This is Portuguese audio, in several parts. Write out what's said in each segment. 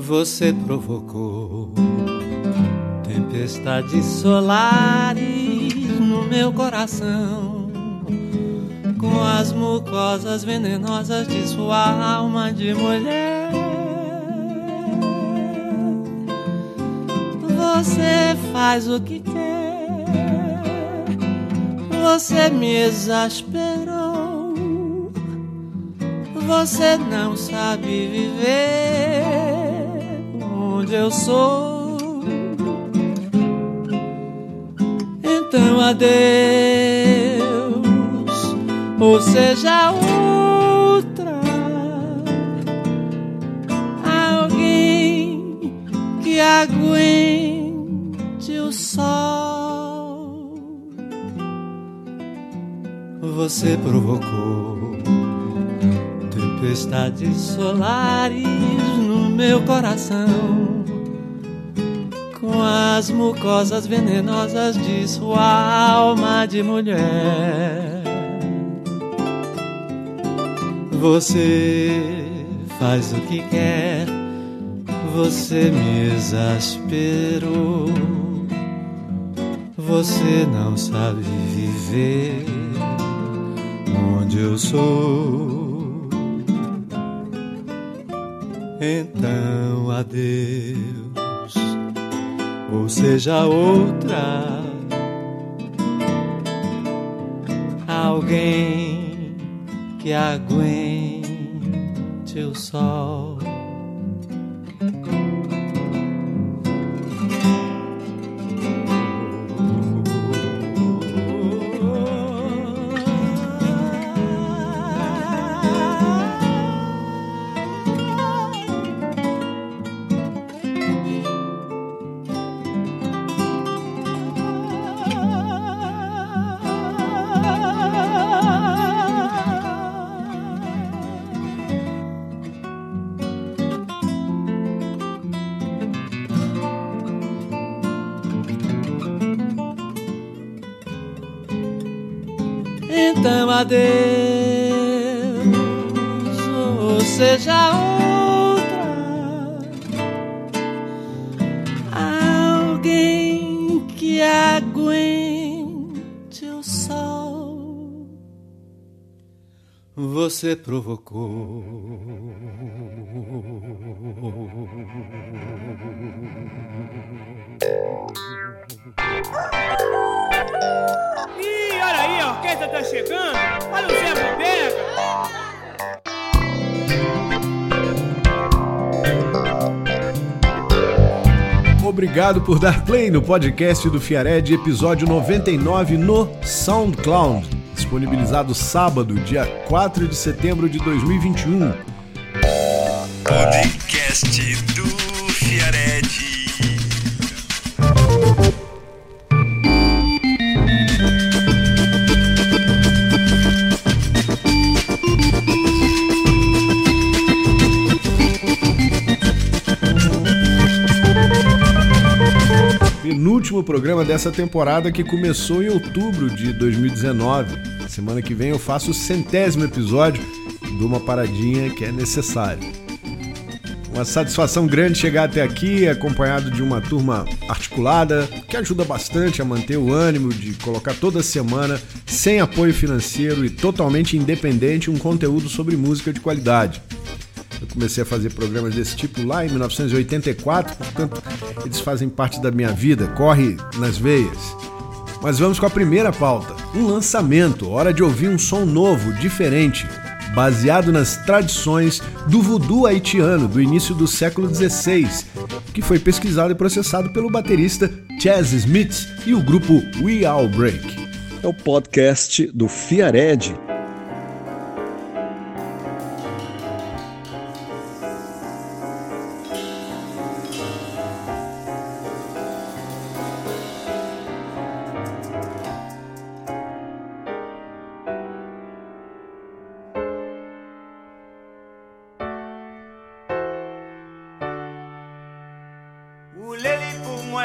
você provocou. Tempestades solares no meu coração, com as mucosas venenosas de sua alma de mulher. Você faz o que quer, você me exasperou, você não sabe viver onde eu sou. Então adeus, ou seja, outra, alguém que aguente o sol. Você provocou tempestades solares meu coração com as mucosas venenosas de sua alma de mulher. Você faz o que quer, você me exasperou. Você não sabe viver onde eu sou. Então adeus, ou seja outra. Alguém que aguente o sol. Então adeus, ou seja outra, alguém que aguente o sol. Você provocou. Ih, olha aí, a orquestra tá chegando. Olha o Zé Bodega. Obrigado por dar play no podcast do Fiared, episódio 99 no SoundCloud, disponibilizado sábado, dia 4 de setembro de 2021. Podcast do Penúltimo programa dessa temporada que começou em outubro de 2019. Semana que vem eu faço o centésimo episódio de uma paradinha que é necessária. Uma satisfação grande chegar até aqui, acompanhado de uma turma articulada, que ajuda bastante a manter o ânimo de colocar toda semana, sem apoio financeiro e totalmente independente, um conteúdo sobre música de qualidade. Eu comecei a fazer programas desse tipo lá em 1984, portanto, eles fazem parte da minha vida, corre nas veias. Mas vamos com a primeira pauta: um lançamento, hora de ouvir um som novo, diferente, baseado nas tradições do voodoo haitiano do início do século XVI, que foi pesquisado e processado pelo baterista Chaz Smith e o grupo We All Break. É o podcast do Fiared. Ouleli pour moi,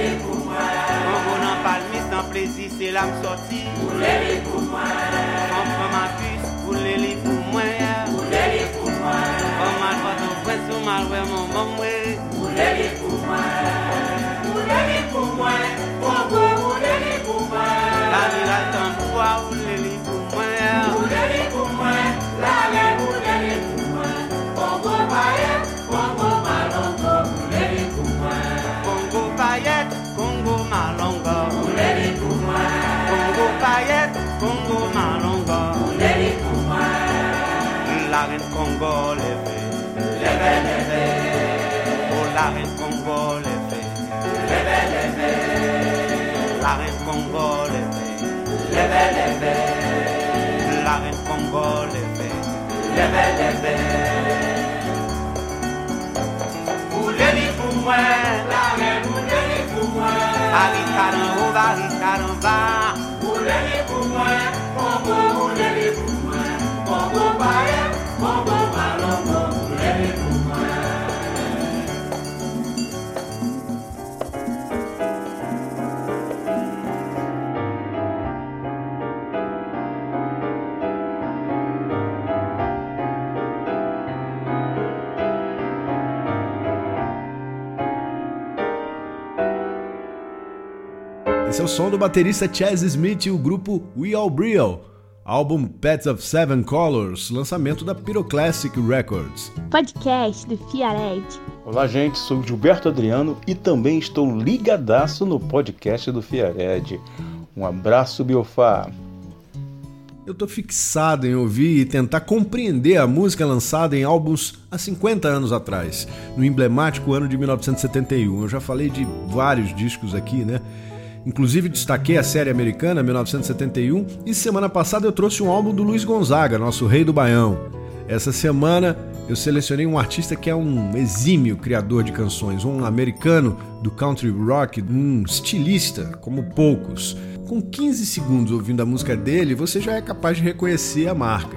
li pou mwen Kongo nan palmis nan plezi se la m sorti Boule li pou mwen Konpre ma pus, boule li pou mwen Boule li pou mwen Konman fwa ton pres ou malwe mon mwen mwen Barikadan ou barikadan som do baterista Chaz Smith e o grupo We All Brill, álbum Pets of Seven Colors, lançamento da Pyroclassic Records. Podcast do Fiared. Olá, gente, sou Gilberto Adriano e também estou ligadaço no podcast do Fiared. Um abraço, Biofá. Eu tô fixado em ouvir e tentar compreender a música lançada em álbuns há 50 anos atrás, no emblemático ano de 1971. Eu já falei de vários discos aqui, né? Inclusive destaquei a série americana 1971 e semana passada eu trouxe um álbum do Luiz Gonzaga, nosso rei do Baião. Essa semana eu selecionei um artista que é um exímio criador de canções, um americano do country rock, um estilista como poucos. Com 15 segundos ouvindo a música dele, você já é capaz de reconhecer a marca.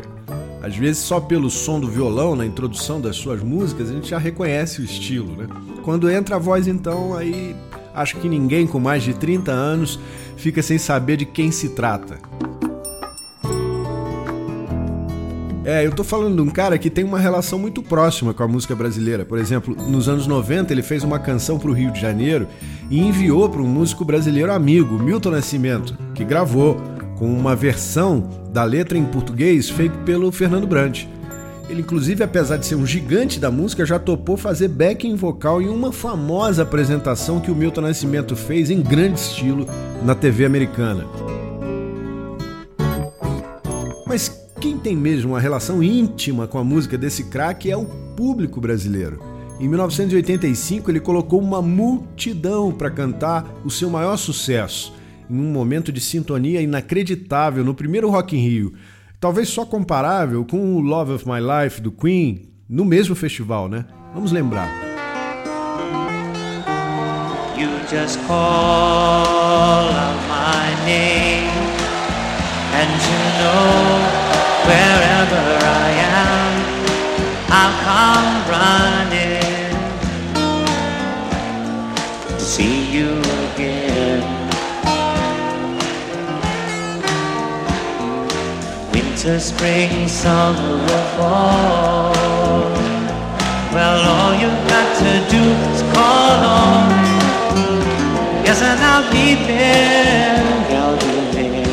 Às vezes, só pelo som do violão na introdução das suas músicas, a gente já reconhece o estilo, né? Quando entra a voz, então, aí acho que ninguém com mais de 30 anos fica sem saber de quem se trata. É, eu tô falando de um cara que tem uma relação muito próxima com a música brasileira. Por exemplo, nos anos 90 ele fez uma canção pro Rio de Janeiro e enviou para um músico brasileiro amigo, Milton Nascimento, que gravou com uma versão da letra em português feita pelo Fernando Brant. Ele, inclusive, apesar de ser um gigante da música, já topou fazer backing vocal em uma famosa apresentação que o Milton Nascimento fez em grande estilo na TV americana. Mas quem tem mesmo uma relação íntima com a música desse craque é o público brasileiro. Em 1985, ele colocou uma multidão para cantar o seu maior sucesso, em um momento de sintonia inacreditável no primeiro Rock in Rio, talvez só comparável com o Love of My Life do Queen, no mesmo festival, né? Vamos lembrar. You just call out my name, and you know wherever I am, I'll come running see you Winter, spring, summer, or fall. Well, all you've got to do is call on. Yes, and I'll be there. I'll be there.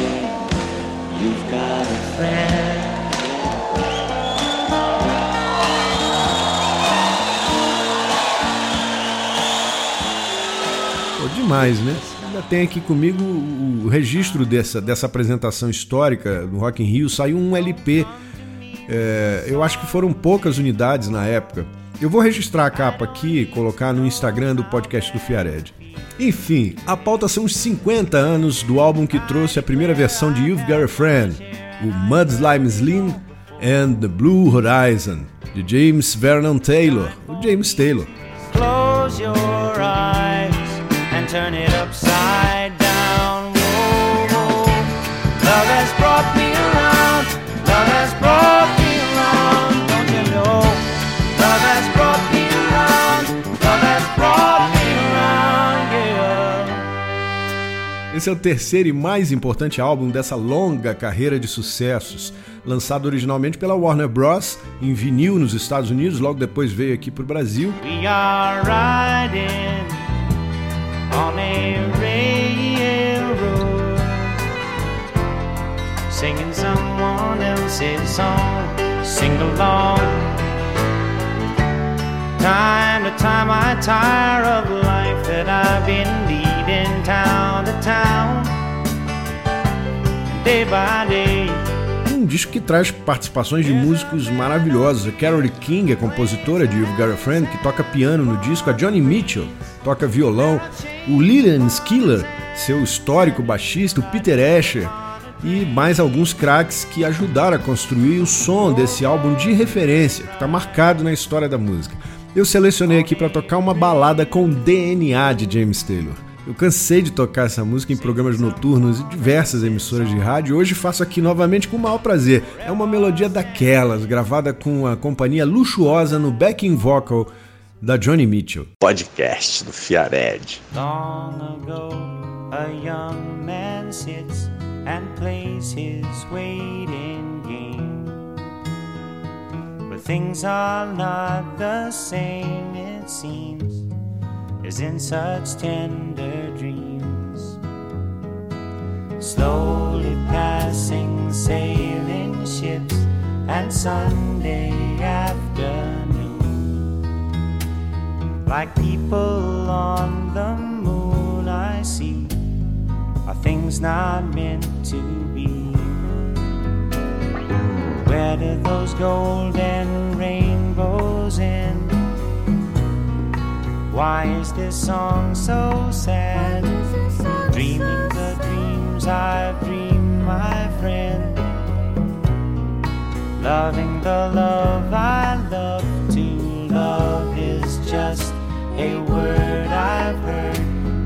You've got a friend. Pô, demais, né? Ainda tem aqui comigo o registro dessa, dessa apresentação histórica no Rock in Rio. Saiu um LP. É, eu acho que foram poucas unidades na época. Eu vou registrar a capa aqui e colocar no Instagram do podcast do Fiared. Enfim, a pauta são os 50 anos do álbum que trouxe a primeira versão de You've Got a Friend, o Mudslime Slim and the Blue Horizon, de James Vernon Taylor, o James Taylor. Close your eyes and turn it upside Esse é o terceiro e mais importante álbum dessa longa carreira de sucessos. Lançado originalmente pela Warner Bros. em vinil nos Estados Unidos, logo depois veio aqui para o Brasil. We are on a singing someone else's song. Sing along. Time to time I tire of life that I've been leading town to town, day by day. Um disco que traz participações de músicos maravilhosos. A Carole King, a compositora de You've Got a Friend, que toca piano no disco. A Johnny Mitchell, toca violão. O Lillian Skiller, seu histórico baixista. O Peter Asher e mais alguns craques que ajudaram a construir o som desse álbum de referência, que está marcado na história da música. Eu selecionei aqui para tocar uma balada com DNA de James Taylor. Eu cansei de tocar essa música em programas noturnos e diversas emissoras de rádio. Hoje faço aqui novamente com o maior prazer. É uma melodia daquelas, gravada com a companhia luxuosa no backing vocal da Johnny Mitchell. Podcast do Fiared. Long ago, a young man sits and plays his waiting game. But things are not the same, it seems, as in such tender dreams. Slowly passing sailing ships and Sunday afternoon. Like people on the moon, I see are things not meant to be. Where do those golden rainbows end? Why is this song so sad? Dreaming the dreams I've dreamed, my friend. Loving the love I love to love is just a word I've heard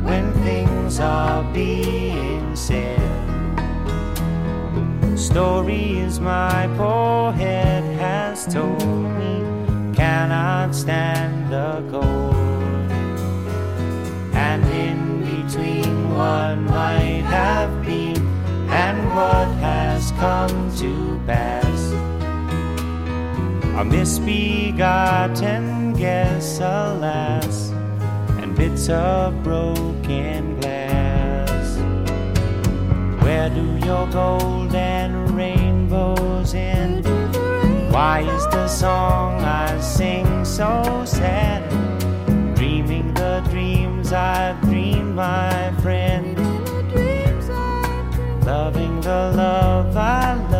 when things are being said. Stories my poor head has told me cannot stand come to pass, a misbegotten guess, alas and bits of broken glass. Where do your golden rainbows end? Why is the song I sing so sad? Dreaming the dreams I've dreamed, my friend. Loving the love I love,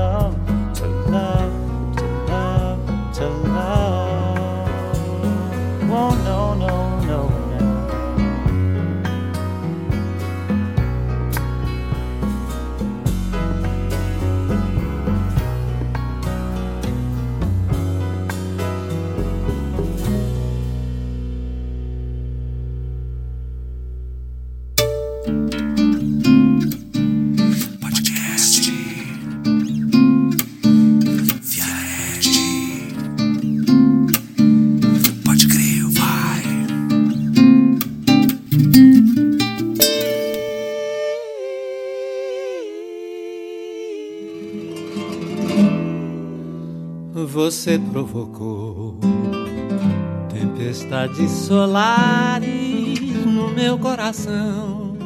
Você provocou tempestades solares no meu coração.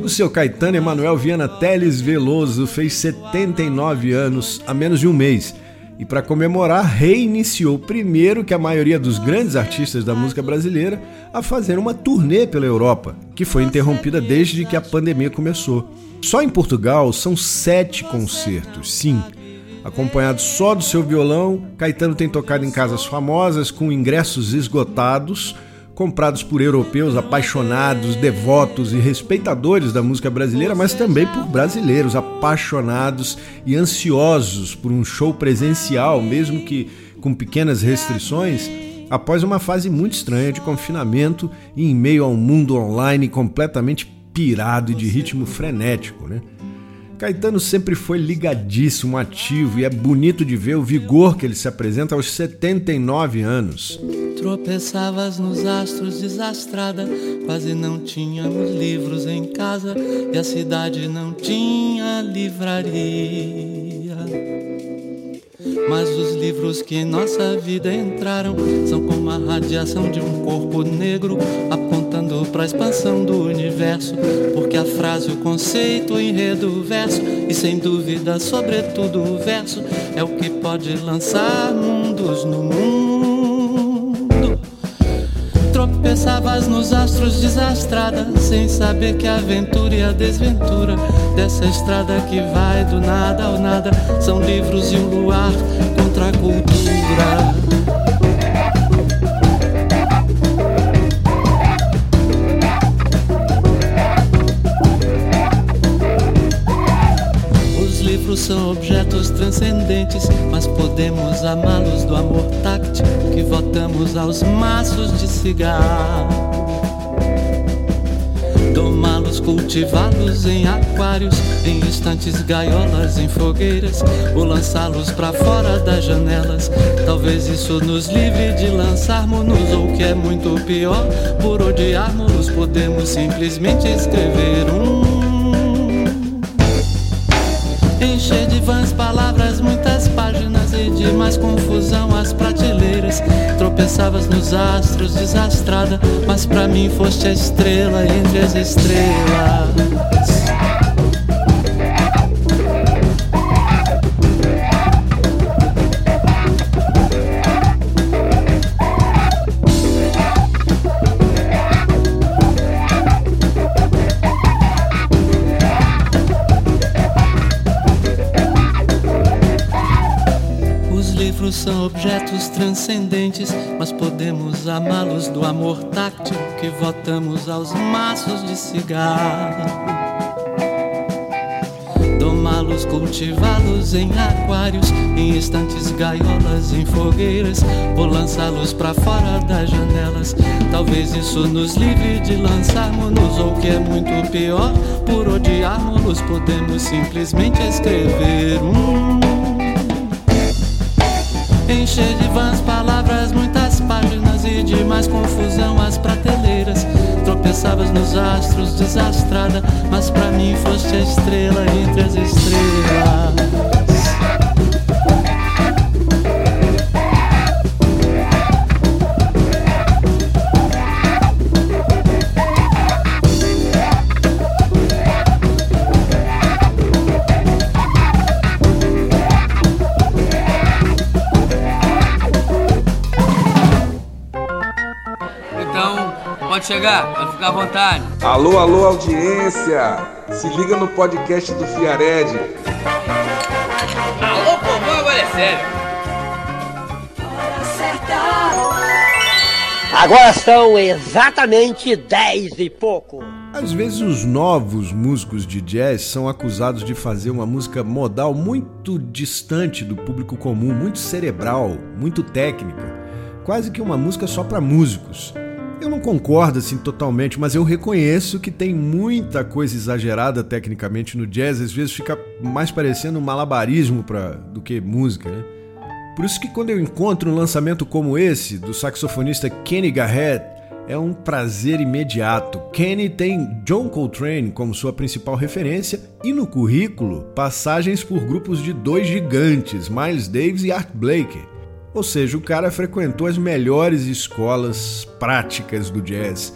O seu Caetano Emanuel Viana Teles Veloso fez 79 anos há menos de um mês. E para comemorar, reiniciou primeiro que a maioria dos grandes artistas da música brasileira a fazer uma turnê pela Europa, que foi interrompida desde que a pandemia começou. Só em Portugal são sete concertos, sim. Acompanhado só do seu violão, Caetano tem tocado em casas famosas com ingressos esgotados, comprados por europeus apaixonados, devotos e respeitadores da música brasileira, mas também por brasileiros apaixonados e ansiosos por um show presencial, mesmo que com pequenas restrições, após uma fase muito estranha de confinamento e em meio a um mundo online completamente pirado e de ritmo frenético, né? Caetano sempre foi ligadíssimo, ativo e é bonito de ver o vigor que ele se apresenta aos 79 anos. Tropeçavas nos astros desastrada, quase não tínhamos livros em casa e a cidade não tinha livraria. Mas os livros que em nossa vida entraram são como a radiação de um corpo negro apontando para a expansão do universo. Porque a frase, o conceito, o enredo, o verso e sem dúvida, sobretudo o verso é o que pode lançar no Tropeçavas nos astros desastrada, sem saber que a aventura e a desventura dessa estrada que vai do nada ao nada são livros e um luar contra a cultura. Os livros são objetos transcendentes, mas podemos amá-los do amor votamos aos maços de cigarro. Domá-los, cultivá-los em aquários, em estantes, gaiolas, em fogueiras, ou lançá-los para fora das janelas. Talvez isso nos livre de lançarmos-nos, ou que é muito pior, por odiarmos, podemos simplesmente escrever um. Encher de vãs palavras, muitas páginas e de mais confusão as prateleiras. Tropeçavas nos astros, desastrada, mas pra mim foste a estrela entre as estrelas. São objetos transcendentes, mas podemos amá-los do amor táctil que votamos aos maços de cigarro. Domá-los, cultivá-los em aquários, em estantes, gaiolas, em fogueiras, ou lançá-los para fora das janelas. Talvez isso nos livre de lançarmos-nos, ou que é muito pior, por odiarmos-los, podemos simplesmente escrever um. Encher de vãs palavras, muitas páginas e de mais confusão as prateleiras. Tropeçavas nos astros, desastrada, mas pra mim foste a estrela entre as estrelas. Pode chegar, pode ficar à vontade. Alô, alô, audiência! Se liga no podcast do Fiared. Alô, povão, agora é sério. Agora são exatamente 10 e pouco. Às vezes os novos músicos de jazz são acusados de fazer uma música modal muito distante do público comum, muito cerebral, muito técnica, quase que uma música só para músicos. Eu não concordo assim totalmente, mas eu reconheço que tem muita coisa exagerada tecnicamente no jazz, às vezes fica mais parecendo um malabarismo pra, do que música, né? Por isso que quando eu encontro um lançamento como esse, do saxofonista Kenny Garrett, é um prazer imediato. Kenny tem John Coltrane como sua principal referência e no currículo passagens por grupos de dois gigantes, Miles Davis e Art Blakey. Ou seja, o cara frequentou as melhores escolas práticas do jazz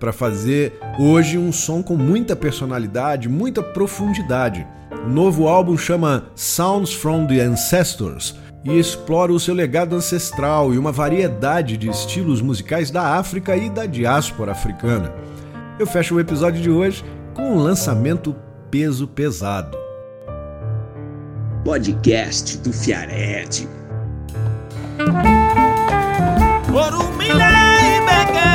para fazer hoje um som com muita personalidade, muita profundidade. O novo álbum chama Sounds from the Ancestors e explora o seu legado ancestral e uma variedade de estilos musicais da África e da diáspora africana. Eu fecho o episódio de hoje com um lançamento peso pesado. Podcast do Fiared. Orumila ibeke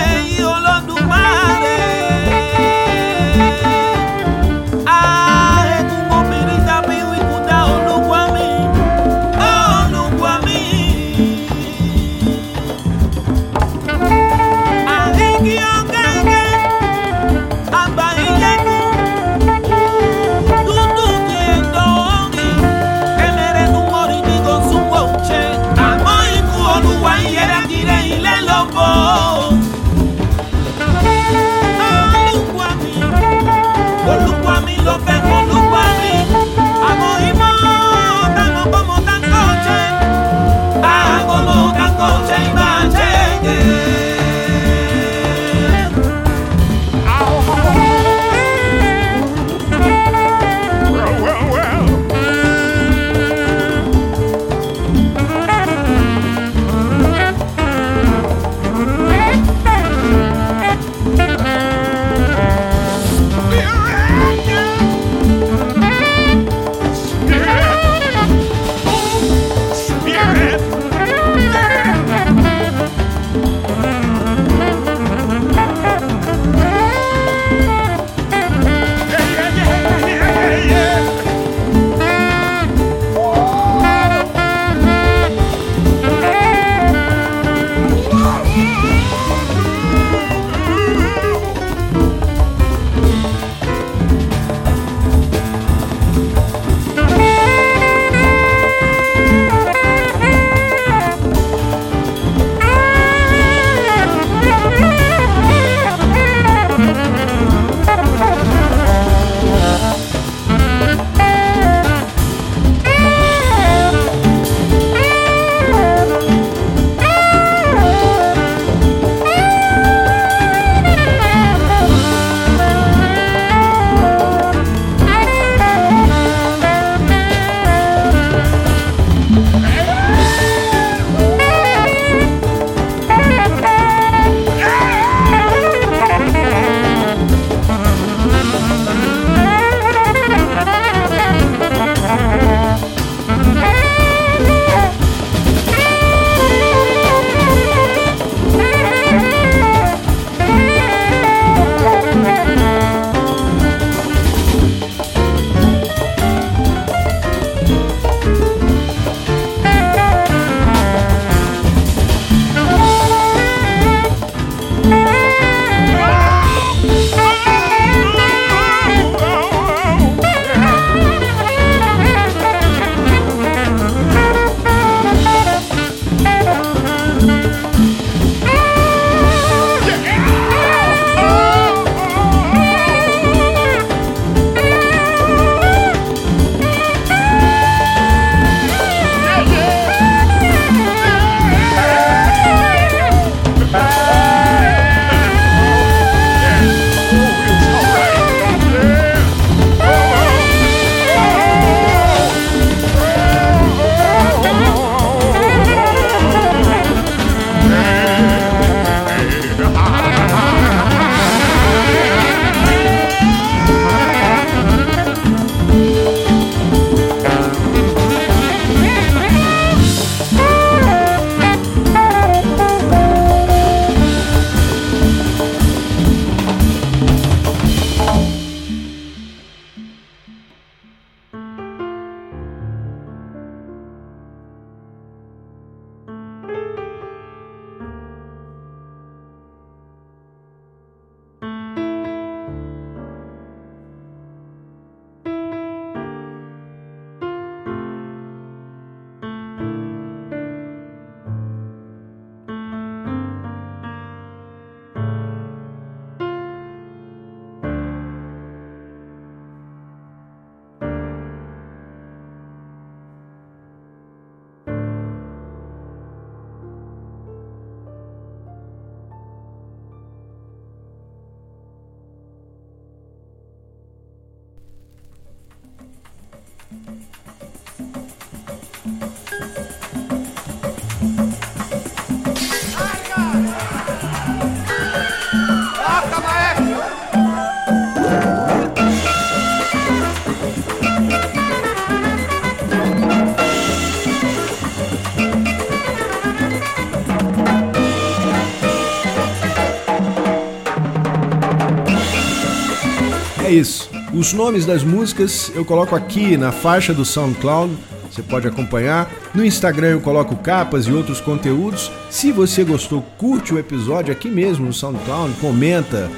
Os nomes das músicas eu coloco aqui na faixa do SoundCloud. Você pode acompanhar. No Instagram eu coloco capas e outros conteúdos. Se você gostou, curte o episódio aqui mesmo no SoundCloud, comenta,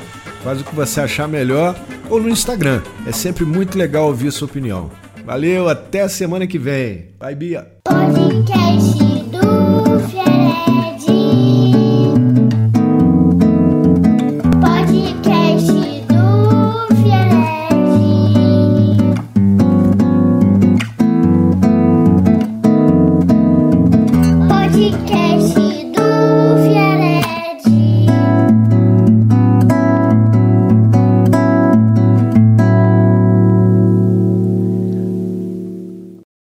faz o que você achar melhor ou no Instagram. É sempre muito legal ouvir sua opinião. Valeu, até a semana que vem. Bye, Bia. Podcast